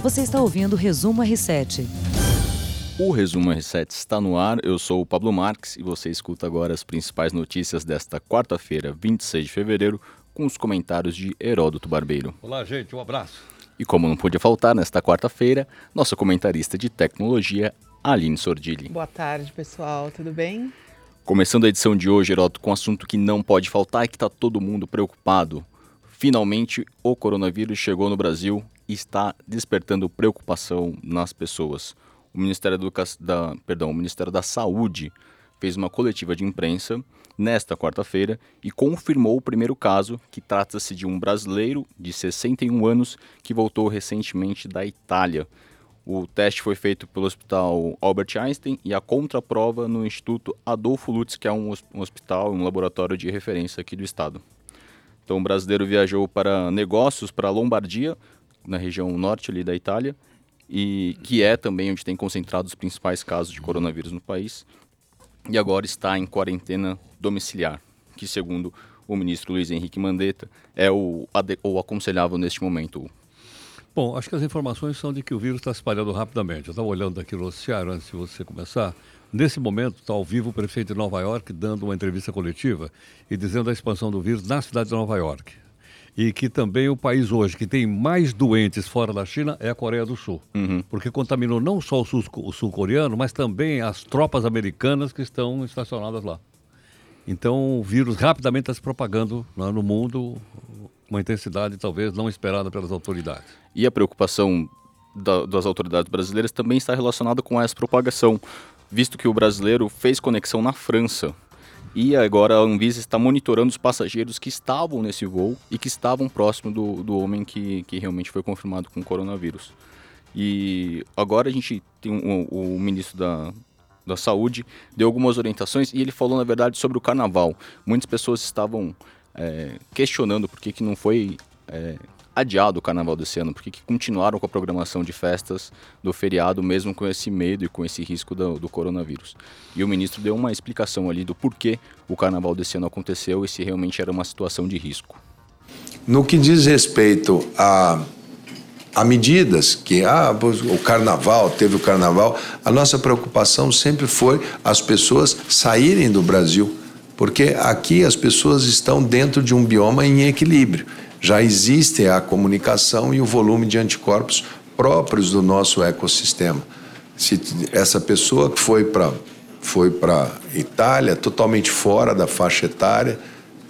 Você está ouvindo o Resumo R7. O Resumo R7 está no ar. Eu sou o Pablo Marques e você escuta agora as principais notícias desta quarta-feira, 26 de fevereiro, com os comentários de Heródoto Barbeiro. Olá, gente, um abraço. E como não podia faltar nesta quarta-feira, nossa comentarista de tecnologia, Aline Sordilli. Boa tarde, pessoal, tudo bem? Começando a edição de hoje, Heródoto, com um assunto que não pode faltar e que está todo mundo preocupado. Finalmente, o coronavírus chegou no Brasil e está despertando preocupação nas pessoas. O Ministério, da, perdão, o Ministério da Saúde fez uma coletiva de imprensa nesta quarta-feira e confirmou o primeiro caso, que trata-se de um brasileiro de 61 anos que voltou recentemente da Itália. O teste foi feito pelo Hospital Albert Einstein e a contraprova no Instituto Adolfo Lutz, que é um hospital, um laboratório de referência aqui do estado. Então, o brasileiro viajou para negócios para Lombardia, na região norte ali da Itália, e que é também onde tem concentrado os principais casos de coronavírus no país, e agora está em quarentena domiciliar, que segundo o ministro Luiz Henrique Mandetta é o, o aconselhável neste momento, Bom, acho que as informações são de que o vírus está espalhando rapidamente. Eu estava olhando aqui no noticiário antes de você começar. Nesse momento, está ao vivo o prefeito de Nova York dando uma entrevista coletiva e dizendo a expansão do vírus na cidade de Nova York. E que também o país hoje que tem mais doentes fora da China é a Coreia do Sul. Uhum. Porque contaminou não só o sul-coreano, mas também as tropas americanas que estão estacionadas lá. Então o vírus rapidamente está se propagando né, no mundo uma intensidade talvez não esperada pelas autoridades. E a preocupação da, das autoridades brasileiras também está relacionada com essa propagação, visto que o brasileiro fez conexão na França. E agora a Anvisa está monitorando os passageiros que estavam nesse voo e que estavam próximo do, do homem que, que realmente foi confirmado com coronavírus. E agora a gente tem o, o ministro da, da Saúde deu algumas orientações e ele falou, na verdade, sobre o carnaval. Muitas pessoas estavam é, questionando por que, que não foi é, adiado o carnaval desse ano, por que, que continuaram com a programação de festas do feriado, mesmo com esse medo e com esse risco do, do coronavírus. E o ministro deu uma explicação ali do porquê o carnaval desse ano aconteceu e se realmente era uma situação de risco. No que diz respeito a a medidas que ah, o carnaval, teve o carnaval, a nossa preocupação sempre foi as pessoas saírem do Brasil porque aqui as pessoas estão dentro de um bioma em equilíbrio. Já existe a comunicação e o volume de anticorpos próprios do nosso ecossistema. Se essa pessoa que foi para foi para Itália, totalmente fora da faixa etária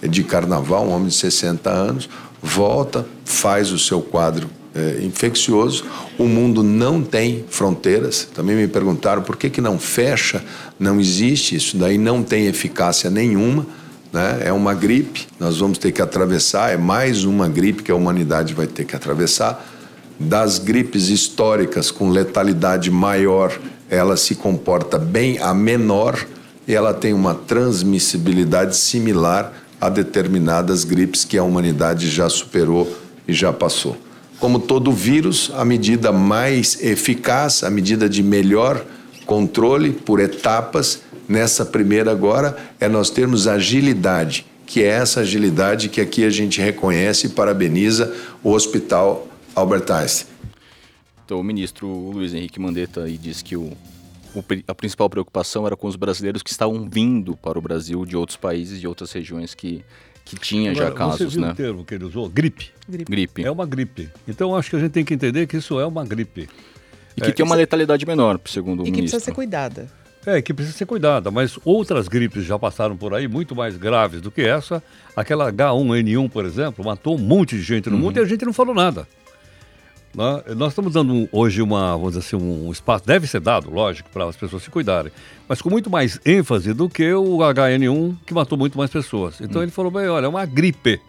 de carnaval, um homem de 60 anos, volta, faz o seu quadro é, infeccioso. O mundo não tem fronteiras. Também me perguntaram por que, que não fecha, não existe, isso daí não tem eficácia nenhuma. Né? É uma gripe, nós vamos ter que atravessar, é mais uma gripe que a humanidade vai ter que atravessar. Das gripes históricas com letalidade maior, ela se comporta bem a menor e ela tem uma transmissibilidade similar a determinadas gripes que a humanidade já superou e já passou. Como todo vírus, a medida mais eficaz, a medida de melhor controle por etapas, nessa primeira agora, é nós termos agilidade, que é essa agilidade que aqui a gente reconhece e parabeniza o Hospital Albert Einstein. Então, o ministro Luiz Henrique Mandetta aí disse que o, o, a principal preocupação era com os brasileiros que estavam vindo para o Brasil de outros países, de outras regiões que que tinha Agora, já casos, você viu né? o termo que ele usou? Gripe. gripe. gripe. É uma gripe. Então acho que a gente tem que entender que isso é uma gripe. E que é, tem uma letalidade menor, segundo o e ministro. E que precisa ser cuidada. É, que precisa ser cuidada, mas outras gripes já passaram por aí, muito mais graves do que essa. Aquela H1N1, por exemplo, matou um monte de gente no uhum. mundo e a gente não falou nada. Né? Nós estamos dando hoje uma, vamos dizer assim, um espaço, deve ser dado, lógico, para as pessoas se cuidarem, mas com muito mais ênfase do que o HN1, que matou muito mais pessoas. Então hum. ele falou, bem, olha, é uma gripe.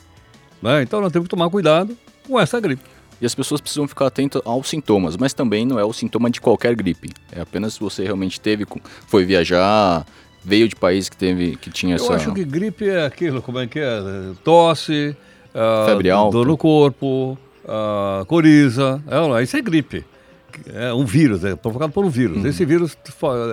Né? Então nós temos que tomar cuidado com essa gripe. E as pessoas precisam ficar atentas aos sintomas, mas também não é o sintoma de qualquer gripe. É apenas se você realmente teve, foi viajar, veio de país que teve, que tinha Eu essa. Eu acho que gripe é aquilo, como é que é? Tosse, uh, febre alta, dor no corpo, uh, coriza, é, isso é gripe. É um vírus, é provocado por um vírus. Uhum. Esse vírus,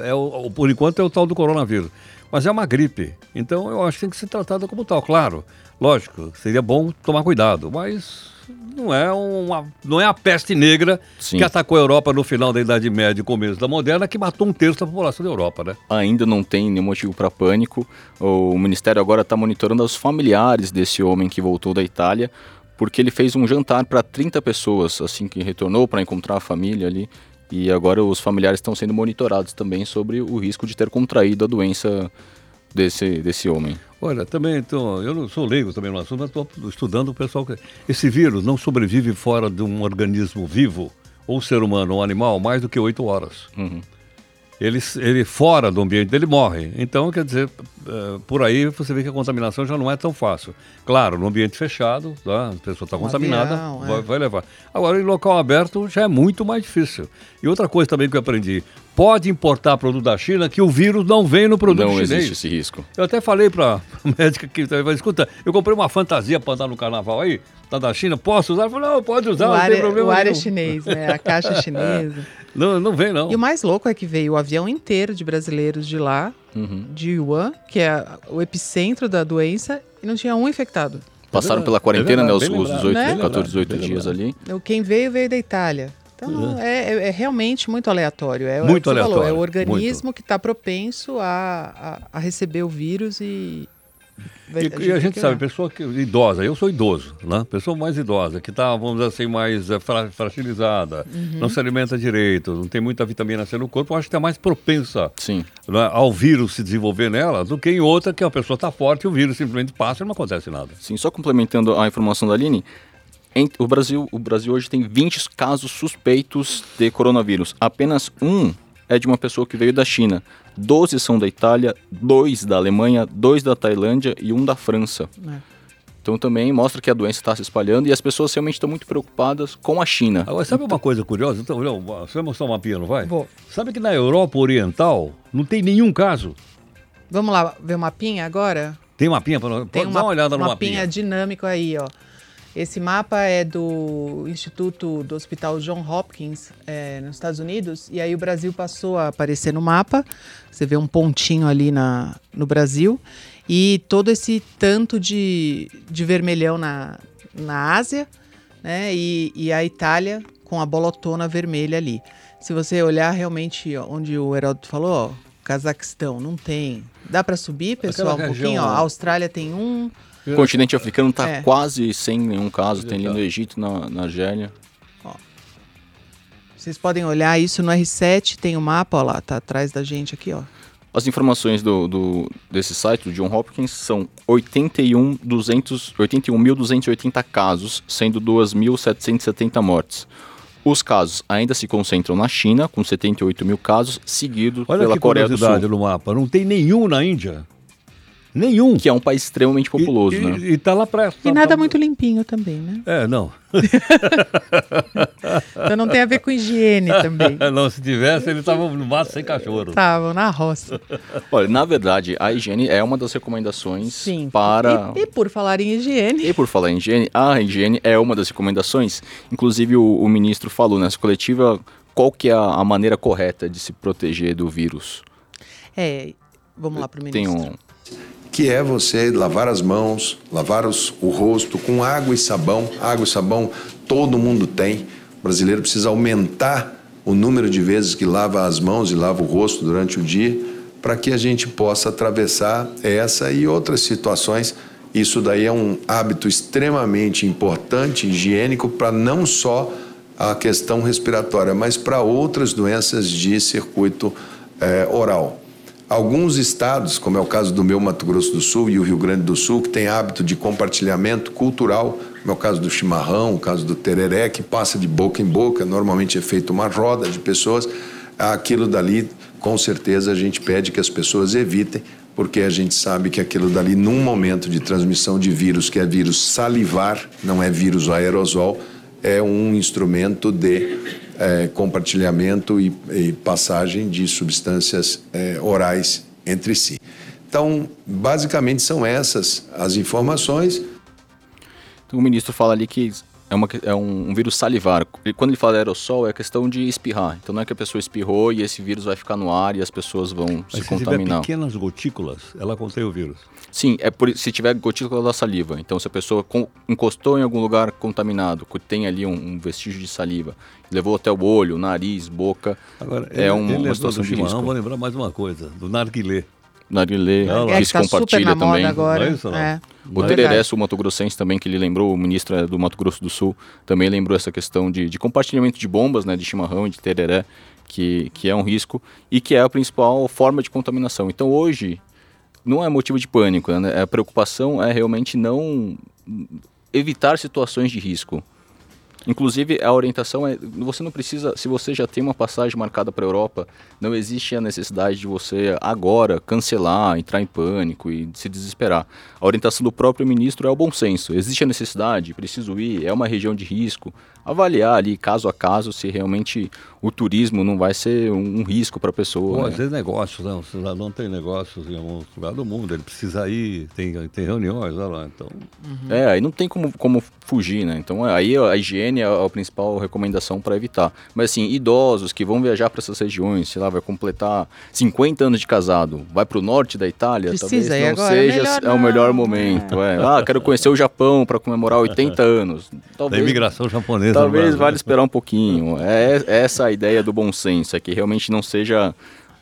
é o, por enquanto, é o tal do coronavírus. Mas é uma gripe. Então eu acho que tem que ser tratada como tal. Claro, lógico, seria bom tomar cuidado, mas não é, uma, não é a peste negra Sim. que atacou a Europa no final da Idade Média e começo da Moderna, que matou um terço da população da Europa, né? Ainda não tem nenhum motivo para pânico. O Ministério agora está monitorando os familiares desse homem que voltou da Itália, porque ele fez um jantar para 30 pessoas assim que retornou para encontrar a família ali. E agora os familiares estão sendo monitorados também sobre o risco de ter contraído a doença desse, desse homem. Olha, também, então, eu não sou leigo também no assunto, mas estou estudando o pessoal. que- Esse vírus não sobrevive fora de um organismo vivo, ou ser humano ou animal, mais do que oito horas. Uhum. Ele, ele fora do ambiente dele morre. Então, quer dizer, eh, por aí você vê que a contaminação já não é tão fácil. Claro, no ambiente fechado, tá? a pessoa está Um contaminada, avião, é. vai, vai levar. Agora, em local aberto já é muito mais difícil. E outra coisa também que eu aprendi: pode importar produto da China que o vírus não vem no produto não chinês. existe esse risco. Eu até falei para a médica que falou, escuta, eu comprei uma fantasia para andar no carnaval aí, tá da China, posso usar? Ela falou, não, pode usar, o não ar, tem é, problema o ar é chinês, né? A caixa é chinesa. Não, não vem não. E o mais louco é que veio o avião inteiro de brasileiros de lá, Uhum. de Yuan, que é o epicentro da doença, e não tinha um infectado. Passaram verdade, pela quarentena, é né? Os, os bem 18, lembrado, 14, bem 18 lembrado, dias ali. O- Quem veio, veio da Itália. Então, é, é- é realmente muito aleatório. É, é o Muito você falou, aleatório, é o organismo que está propenso a, a, a receber o vírus e... E, e a gente que sabe, pessoa que, idosa, eu sou idoso, né? Pessoa mais idosa, que está, vamos dizer assim, mais eh, fra- fragilizada, Uhum. não se alimenta direito, não tem muita vitamina C no corpo, eu acho que está mais propensa Sim. né, ao vírus se desenvolver nela do que em outra que a pessoa está forte e o vírus simplesmente passa e não acontece nada. Sim, só complementando a informação da Aline, em- o, Brasil, o Brasil hoje tem 20 casos suspeitos de coronavírus. Apenas um é de uma pessoa que veio da China. 12 são da Itália, dois da Alemanha, dois da Tailândia e um da França. É. Então também mostra que a doença está se espalhando e as pessoas realmente estão muito preocupadas com a China. Agora, sabe uma coisa curiosa? Então, Léo, você vai mostrar um mapinha, não vai? Vou. Sabe que na Europa Oriental não tem nenhum caso? Vamos lá ver o mapinha agora? Tem mapinha para Tem Pode dar uma olhada no mapinha mapinha. dinâmico aí, ó. Esse mapa é do Instituto do Hospital John Hopkins, é, nos Estados Unidos, e aí o Brasil passou a aparecer no mapa. Você vê um pontinho ali na, no Brasil, e todo esse tanto de, de vermelhão na, na Ásia, né? E, e a Itália com a bolotona vermelha ali. Se você olhar realmente ó, onde o Heródoto falou, ó, Cazaquistão, não tem. Dá para subir, pessoal, Aquela um pouquinho? região- Ó, a Austrália tem um. O continente africano está É. quase sem nenhum caso. Tem ali no Egito, na, na Argélia. Vocês podem olhar isso no R7, tem o mapa, ó lá, tá atrás da gente aqui, ó. As informações do, do- desse site, do John Hopkins, são 81.200 81.280 casos, sendo 2.770 mortes. Os casos ainda se concentram na China, com 78 mil casos, seguido Olha pela que Coreia do curiosidade Sul, no mapa. Não tem nenhum na Índia. Nenhum. que é um país extremamente populoso, e, né? E, e tá lá. E tá- nada tá- muito limpinho também, né? É, não. Então não tem a ver com higiene também. não, se tivesse, ele tava no mato sem cachorro. Estavam na roça. Olha, na verdade, a higiene é uma das recomendações Sim. para... E, e por falar em higiene, E por falar em higiene, a higiene é uma das recomendações. Inclusive, o, o ministro falou nessa coletiva qual que é a, a maneira correta de se proteger do vírus. é, vamos lá pro Tem ministro. um... que é você lavar as mãos, lavar os- o rosto com água e sabão. Água e sabão todo mundo tem. O brasileiro precisa aumentar o número de vezes que lava as mãos e lava o rosto durante o dia para que a gente possa atravessar essa e outras situações. Isso daí é um hábito extremamente importante, higiênico, para não só a questão respiratória, mas para outras doenças de circuito eh, oral. Alguns estados, como é o caso do meu Mato Grosso do Sul e o Rio Grande do Sul, que tem hábito de compartilhamento cultural, como é o caso do chimarrão, o caso do tereré, que passa de boca em boca, normalmente é feita uma roda de pessoas, aquilo dali, com certeza, a gente pede que as pessoas evitem, porque a gente sabe que aquilo dali, num momento de transmissão de vírus, que é vírus salivar, não é vírus aerosol, é um instrumento de eh, compartilhamento e, e passagem de substâncias eh, orais entre si. Então, basicamente são essas as informações. Então, o ministro fala ali que É, uma, é um, um vírus salivar. E quando ele fala aerossol, é questão de espirrar. Então não é que a pessoa espirrou e esse vírus vai ficar no ar e as pessoas vão Mas se se contaminar. tiver pequenas gotículas, ela contém o vírus. Sim, é por, se tiver gotícula da saliva. Então, se a pessoa com- encostou em algum lugar contaminado, que tem ali um, um vestígio de saliva, levou até o olho, nariz, boca, Agora, é ele, uma, ele uma situação de risco. vou lembrar mais uma coisa, do narguilé. Não, É que que se tá super compartilha na também. moda agora. Não é isso, não? É. O é? Tereré, verdade. o Mato Grossense também, que ele lembrou, o ministro é do Mato Grosso do Sul, também lembrou essa questão de, de compartilhamento de bombas, né, de chimarrão e de tereré, que, que é um risco e que é a principal forma de contaminação. Então hoje não é motivo de pânico, né? a preocupação é realmente não evitar situações de risco. Inclusive, a orientação é: você não precisa, se você já tem uma passagem marcada para a Europa, não existe a necessidade de você agora cancelar, entrar em pânico e se desesperar. A orientação do próprio ministro é o bom senso. Existe a necessidade, preciso ir, é uma região de risco. Avaliar ali, caso a caso, se realmente o turismo não vai ser um, um risco para a pessoa. Pô, né? às vezes negócios, né? O cidadão tem negócios em algum lugar do mundo, ele precisa ir, tem, tem reuniões, olha lá, então... É, aí não tem como, como fugir, né? Então aí a higiene é a principal recomendação para evitar. Mas assim, idosos que vão viajar para essas regiões, sei lá, vai completar 50 anos de casado, vai para o norte da Itália, Precisa talvez não agora, seja é o melhor não, momento. É. Ah, quero conhecer o Japão para comemorar 80 anos. Da Talvez, imigração japonesa talvez vale esperar um pouquinho. É é essa a ideia do bom senso, é que realmente não seja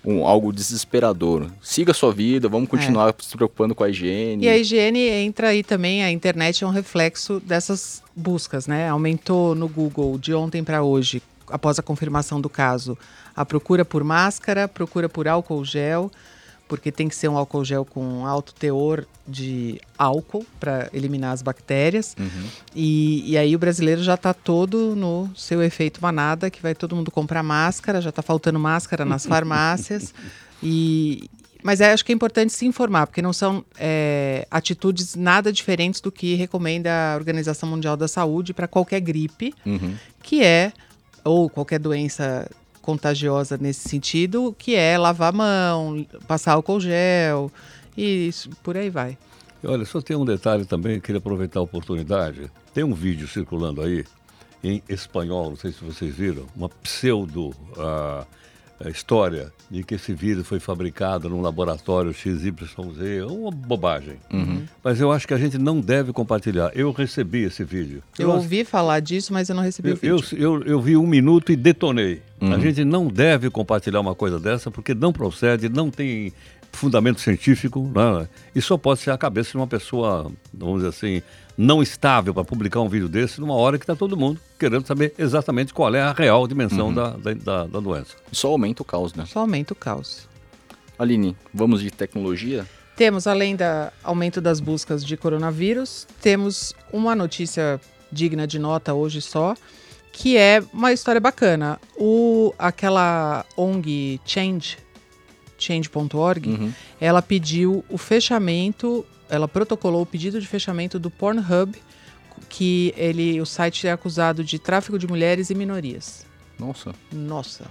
um, algo desesperador. Siga a sua vida, vamos continuar se preocupando com a higiene. E a higiene entra aí também, a internet é um reflexo dessas buscas, né? Aumentou no Google de ontem para hoje, após a confirmação do caso, a procura por máscara, procura por álcool gel, porque tem que ser um álcool gel com alto teor de álcool para eliminar as bactérias. E, e aí o brasileiro já está todo no seu efeito manada, que vai todo mundo comprar máscara, já está faltando máscara nas farmácias. E, mas é, acho que é importante se informar, porque não são é, atitudes nada diferentes do que recomenda a Organização Mundial da Saúde para qualquer gripe, Uhum. que é, ou qualquer doença contagiosa nesse sentido, que é lavar a mão, passar álcool gel, e isso, por aí vai. Olha, só tem um detalhe também, queria aproveitar a oportunidade. Tem um vídeo circulando aí, em espanhol, não sei se vocês viram, uma pseudo ah, eh, história de que esse vírus foi fabricado num laboratório XYZ, uma bobagem. Mas eu acho que a gente não deve compartilhar. Eu recebi esse vídeo. Eu ouvi falar disso, mas eu não recebi Eu, o eu, vídeo. eu, eu vi um minuto e detonei. A gente não deve compartilhar uma coisa dessa porque não procede, não tem fundamento científico, né? e só pode ser a cabeça de uma pessoa, vamos dizer assim, não estável para publicar um vídeo desse numa hora que está todo mundo querendo saber exatamente qual é a real dimensão da, da, da, da doença. Só aumenta o caos, né? Só aumenta o caos. Aline, vamos de tecnologia? Temos, além do aumento das buscas de coronavírus, temos uma notícia digna de nota hoje só, que é uma história bacana. O, aquela ONG Change, change.org, Uhum. ela pediu o fechamento, ela protocolou o pedido de fechamento do Pornhub, que ele, o site é acusado de tráfico de mulheres e minorias. Nossa. Nossa,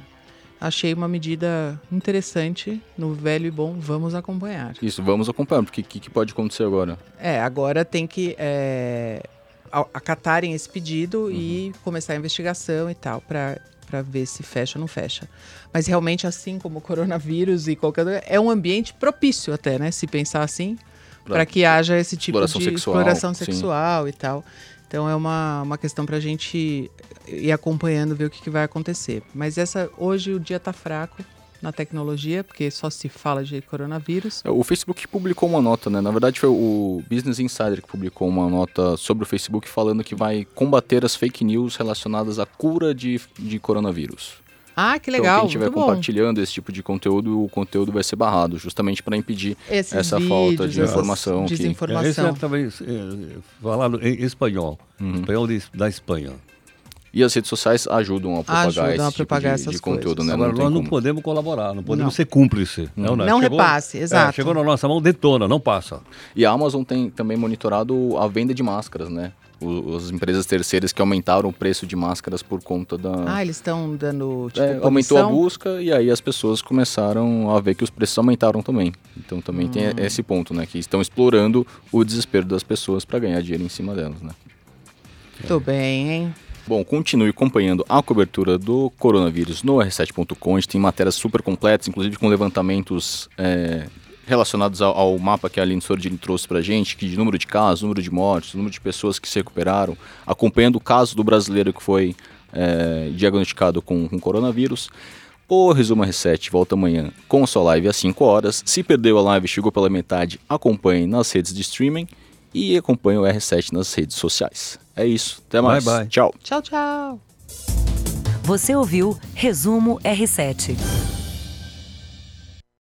achei uma medida interessante no velho e bom vamos acompanhar. Isso, vamos acompanhar, porque o que, que pode acontecer agora? É, agora tem que é, acatarem esse pedido e começar a investigação e tal, para para ver se fecha ou não fecha. Mas realmente, assim como o coronavírus e qualquer é um ambiente propício até, né? Se pensar assim, para que haja esse tipo exploração de sexual, exploração sim. sexual e tal. Então é uma, uma questão para a gente ir acompanhando, ver o que, que vai acontecer. Mas essa hoje o dia tá fraco na tecnologia, porque só se fala de coronavírus. É, O Facebook publicou uma nota, né? Na verdade foi o Business Insider que publicou uma nota sobre o Facebook falando que vai combater as fake news relacionadas à cura de, de coronavírus. Ah, que então, legal, quem estiver bom. compartilhando esse tipo de conteúdo, o conteúdo vai ser barrado, justamente para impedir Esses essa falta de vídeos, informação. que- É, esse Desinformação. é talvez é, falado em espanhol, Uhum. espanhol de- da Espanha. E as redes sociais ajudam a propagar Ajudam esse a tipo propagar de, essas de conteúdo, coisas. né? Agora, não nós não como. podemos colaborar, não podemos Não. ser cúmplice. Não, Não repasse, exato. É, chegou na nossa mão, detona, não passa. E a Amazon tem também monitorado a venda de máscaras, né? O- As empresas terceiras que aumentaram o preço de máscaras por conta da. Ah, eles estão dando tipo, É, aumentou a busca e aí as pessoas começaram a ver que os preços aumentaram também. Então também tem Hum. esse ponto, né? Que estão explorando o desespero das pessoas para ganhar dinheiro em cima delas, né? Tô bem, hein? Bom, continue acompanhando a cobertura do coronavírus no R7.com. A gente tem matérias super completas, inclusive com levantamentos é, relacionados ao, ao, mapa que a Aline Sordini trouxe para a gente, que de número de casos, número de mortes, número de pessoas que se recuperaram, acompanhando o caso do brasileiro que foi é, diagnosticado com, com coronavírus. O Resumo R7 volta amanhã com a sua live às 5 horas. Se perdeu a live, chegou pela metade, acompanhe nas redes de streaming e acompanhe o R7 nas redes sociais. É isso. Até mais. Bye, bye. Tchau. Tchau, tchau. Você ouviu Resumo R7.